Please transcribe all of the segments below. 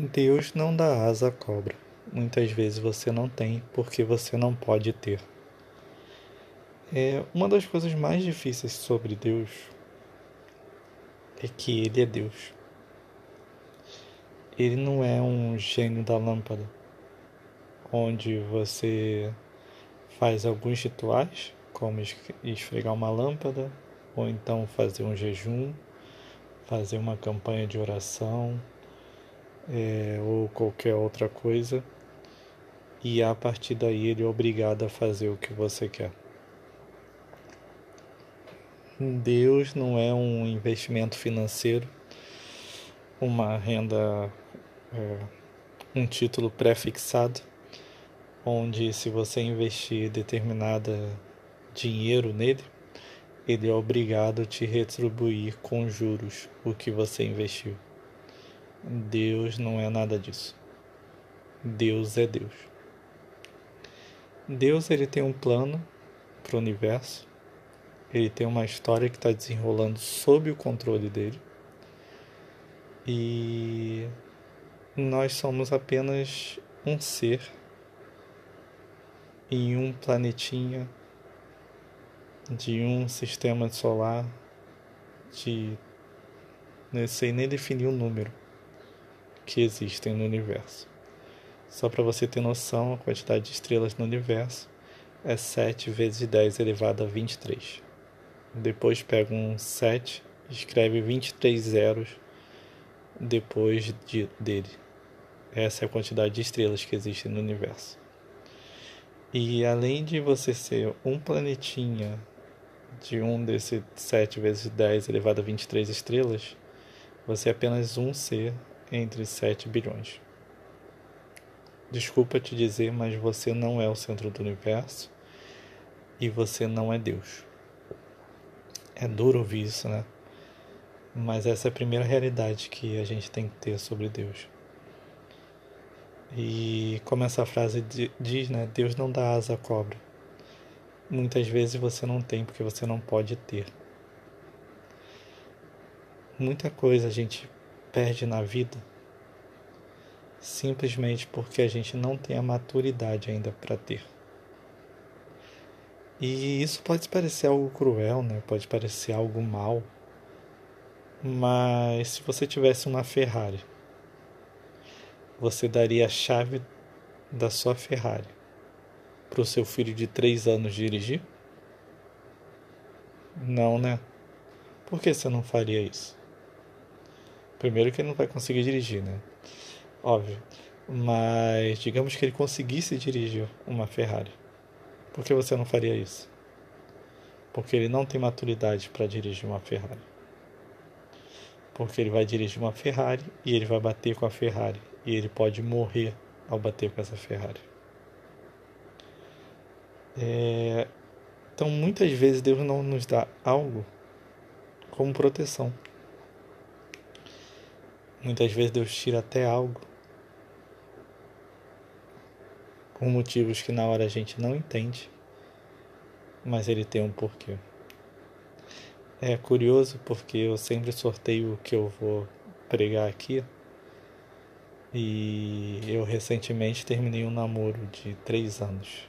Deus não dá asa à cobra. Muitas vezes você não tem porque você não pode ter. É uma das coisas mais difíceis sobre Deus é que ele é Deus. Ele não é um gênio da lâmpada, onde você faz alguns rituais, como esfregar uma lâmpada, ou então fazer um jejum, fazer uma campanha de oração, é, ou qualquer outra coisa, e a partir daí ele é obrigado a fazer o que você quer. Deus não é um investimento financeiro, uma renda, é, um título pré-fixado, onde se você investir determinada dinheiro nele, ele é obrigado a te retribuir com juros o que você investiu. Deus não é nada disso. Deus é Deus. Deus ele tem um plano para o universo. Ele tem uma história que está desenrolando sob o controle dele. E nós somos apenas um ser em um planetinha de um sistema solar de não sei nem definir o número que existem no universo. Só para você ter noção, a quantidade de estrelas no universo é 7 vezes 10 elevado a 23. Depois pega um 7 e escreve 23 zeros depois de, dele. Essa é a quantidade de estrelas que existem no universo. E além de você ser um planetinha de um desses 7 vezes 10 elevado a 23 estrelas, você é apenas um ser entre 7 bilhões. Desculpa te dizer, mas você não é o centro do universo e você não é Deus. É duro ouvir isso, né? Mas essa é a primeira realidade que a gente tem que ter sobre Deus. E como essa frase diz, né? Deus não dá asa à cobra. Muitas vezes você não tem porque você não pode ter. Muita coisa a gente perde na vida simplesmente porque a gente não tem a maturidade ainda para ter. E isso pode parecer algo cruel, né? Pode parecer algo mal. Mas se você tivesse uma Ferrari, você daria a chave da sua Ferrari para o seu filho de 3 anos dirigir? Não, né? Por que você não faria isso? Primeiro que ele não vai conseguir dirigir, né? Óbvio. Mas digamos que ele conseguisse dirigir uma Ferrari. Por que você não faria isso? Porque ele não tem maturidade para dirigir uma Ferrari. Porque ele vai dirigir uma Ferrari e ele vai bater com a Ferrari. E ele pode morrer ao bater com essa Ferrari. É... Então muitas vezes Deus não nos dá algo como proteção. Muitas vezes Deus tira até algo por motivos que na hora a gente não entende, mas ele tem um porquê. É curioso porque eu sempre sorteio o que eu vou pregar aqui. E eu recentemente terminei um namoro de três anos.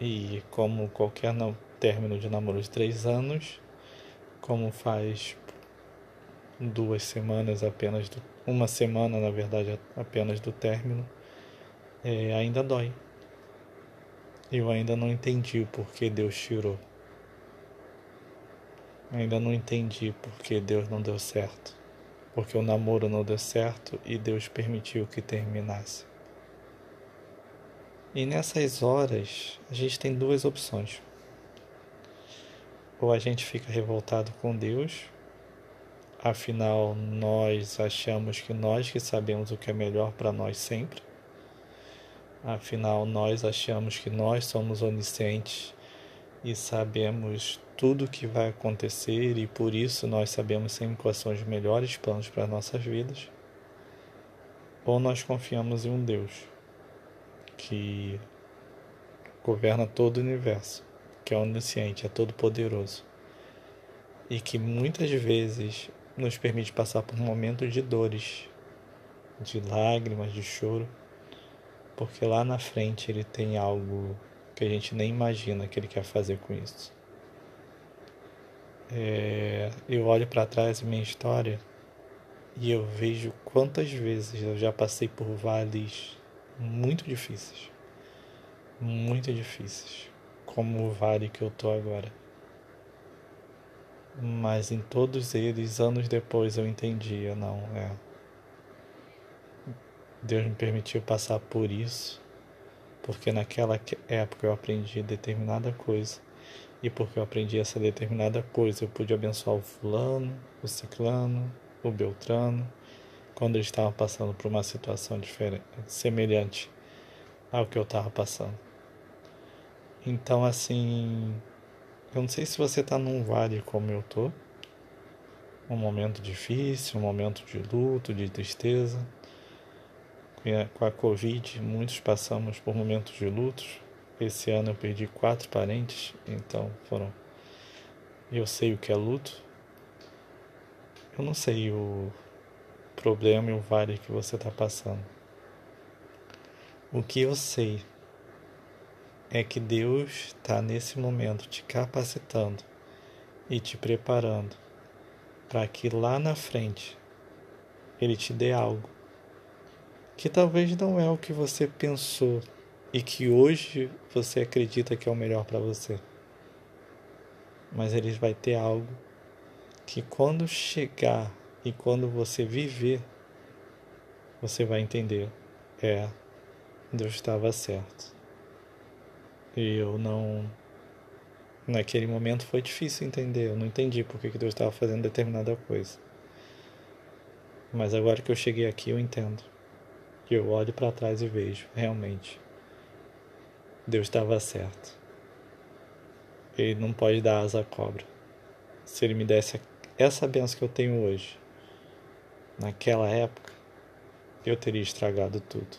E como qualquer término de namoro de três anos, como faz duas semanas apenas, do, uma semana na verdade apenas do término, é, ainda dói. Eu ainda não entendi o porquê Deus tirou. Ainda não entendi porque Deus não deu certo. Porque o namoro não deu certo e Deus permitiu que terminasse. E nessas horas, a gente tem duas opções. Ou a gente fica revoltado com Deus, afinal nós achamos que nós que sabemos o que é melhor para nós sempre Afinal, nós achamos que nós somos oniscientes e sabemos tudo o que vai acontecer e por isso nós sabemos sempre quais são os melhores planos para as nossas vidas. Ou nós confiamos em um Deus que governa todo o universo, que é onisciente, é todo poderoso e que muitas vezes nos permite passar por momentos de dores de lágrimas, de choro, porque lá na frente Ele tem algo que a gente nem imagina que Ele quer fazer com isso. É, eu olho para trás minha história e eu vejo quantas vezes eu já passei por vales muito difíceis, muito difíceis, como o vale que eu tô agora. Mas em todos eles, anos depois, eu entendia, não, é. Deus me permitiu passar por isso, porque naquela época eu aprendi determinada coisa, e porque eu aprendi essa determinada coisa, eu pude abençoar o fulano, o ciclano, o beltrano, quando eles estavam passando por uma situação diferente, semelhante ao que eu estava passando. Então, assim, eu não sei se você está num vale como eu tô, um momento difícil, um momento de luto, de tristeza. Com a Covid, muitos passamos por momentos de lutos. Esse ano eu perdi quatro parentes, então foram. Eu sei o que é luto. Eu não sei o problema e o vale que você está passando. O que eu sei é que Deus está nesse momento te capacitando e te preparando para que lá na frente Ele te dê algo que talvez não é o que você pensou e que hoje você acredita que é o melhor para você. Mas Ele vai ter algo que quando chegar e quando você viver, você vai entender. É, Deus estava certo. Eu não. Naquele momento foi difícil entender. Eu não entendi por que Deus estava fazendo determinada coisa. Mas agora que eu cheguei aqui, eu entendo. E eu olho para trás e vejo, realmente. Deus estava certo. Ele não pode dar asa à cobra. Se ele me desse essa benção que eu tenho hoje, naquela época, eu teria estragado tudo.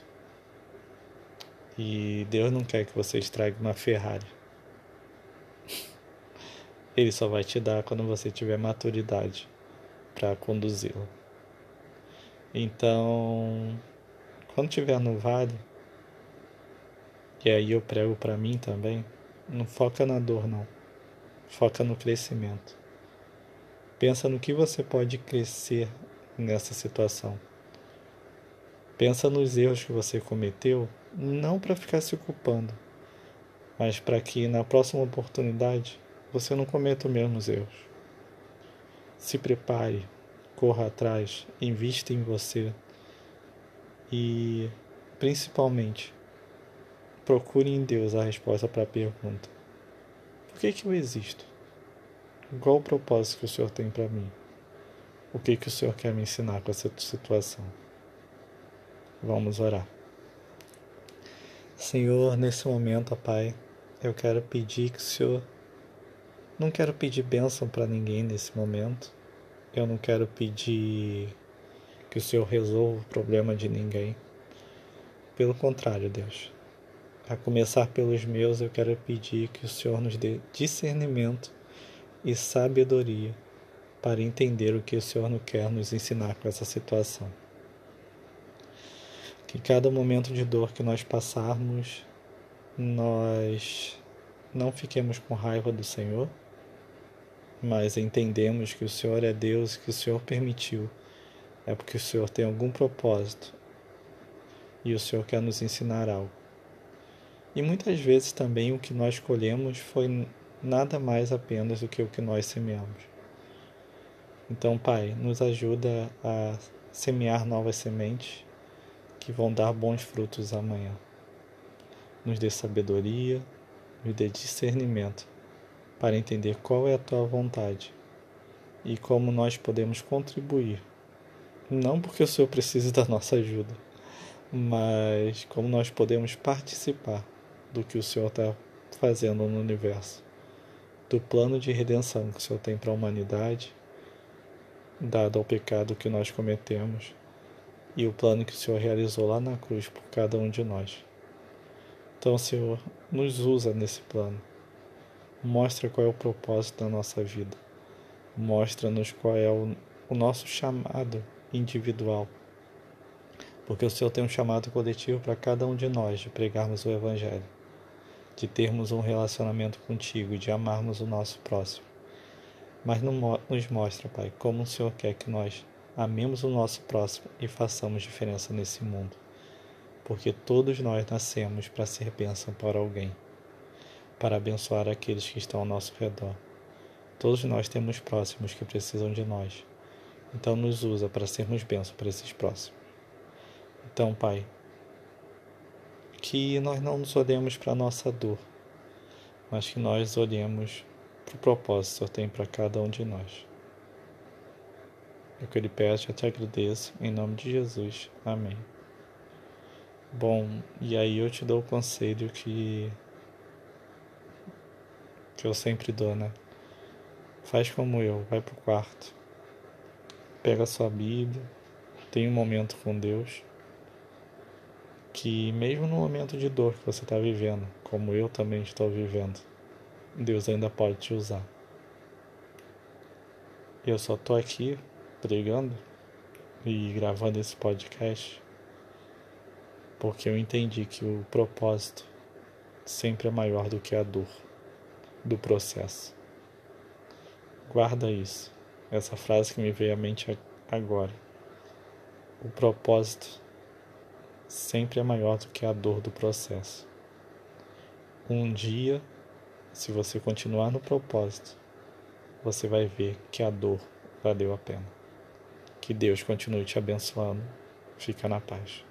E Deus não quer que você estrague uma Ferrari. Ele só vai te dar quando você tiver maturidade para conduzi-la. Então, quando estiver no vale, e aí eu prego para mim também, não foca na dor não. Foca no crescimento. Pensa no que você pode crescer nessa situação. Pensa nos erros que você cometeu não para ficar se culpando, mas para que na próxima oportunidade você não cometa os mesmos erros. Se prepare, corra atrás, invista em você e, principalmente, procure em Deus a resposta para a pergunta: Por que, que eu existo? Qual o propósito que o Senhor tem para mim? O que, que o Senhor quer me ensinar com essa situação? Vamos orar. Senhor, nesse momento, Pai, eu quero pedir que o Senhor. Não quero pedir bênção para ninguém nesse momento. Eu não quero pedir que o Senhor resolva o problema de ninguém. Pelo contrário, Deus. A começar pelos meus, eu quero pedir que o Senhor nos dê discernimento e sabedoria para entender o que o Senhor não quer nos ensinar com essa situação. Que cada momento de dor que nós passarmos, nós não fiquemos com raiva do Senhor, mas entendemos que o Senhor é Deus, que o Senhor permitiu, é porque o Senhor tem algum propósito e o Senhor quer nos ensinar algo. E muitas vezes também o que nós colhemos foi nada mais apenas do que o que nós semeamos. Então, Pai, nos ajuda a semear novas sementes que vão dar bons frutos amanhã. Nos dê sabedoria, nos dê discernimento para entender qual é a tua vontade e como nós podemos contribuir. Não porque o Senhor precise da nossa ajuda, mas como nós podemos participar do que o Senhor está fazendo no universo, do plano de redenção que o Senhor tem para a humanidade, dado ao pecado que nós cometemos e o plano que o Senhor realizou lá na cruz por cada um de nós. Então, Senhor, nos usa nesse plano. Mostra qual é o propósito da nossa vida. Mostra-nos qual é o, o nosso chamado individual porque o Senhor tem um chamado coletivo para cada um de nós de pregarmos o Evangelho, de termos um relacionamento contigo, de amarmos o nosso próximo. Mas nos mostra, Pai, como o Senhor quer que nós amemos o nosso próximo e façamos diferença nesse mundo, porque todos nós nascemos para ser bênção para alguém, para abençoar aqueles que estão ao nosso redor. Todos nós temos próximos que precisam de nós, então nos usa para sermos bênção para esses próximos. Então, Pai, que nós não nos olhemos para a nossa dor, mas que nós olhemos para o propósito que tem para cada um de nós. Eu que lhe peço, eu te agradeço, em nome de Jesus. Amém. Bom, e aí eu te dou o conselho que, que eu sempre dou, né? Faz como eu, vai pro quarto, pega sua Bíblia, tem um momento com Deus que mesmo no momento de dor que você está vivendo, como eu também estou vivendo, Deus ainda pode te usar. Eu só estou aqui pregando e gravando esse podcast porque eu entendi que o propósito sempre é maior do que a dor do processo. Guarda isso, essa frase que me veio à mente agora. O propósito sempre é maior do que a dor do processo. Um dia, se você continuar no propósito, você vai ver que a dor valeu a pena. Que Deus continue te abençoando. Fica na paz.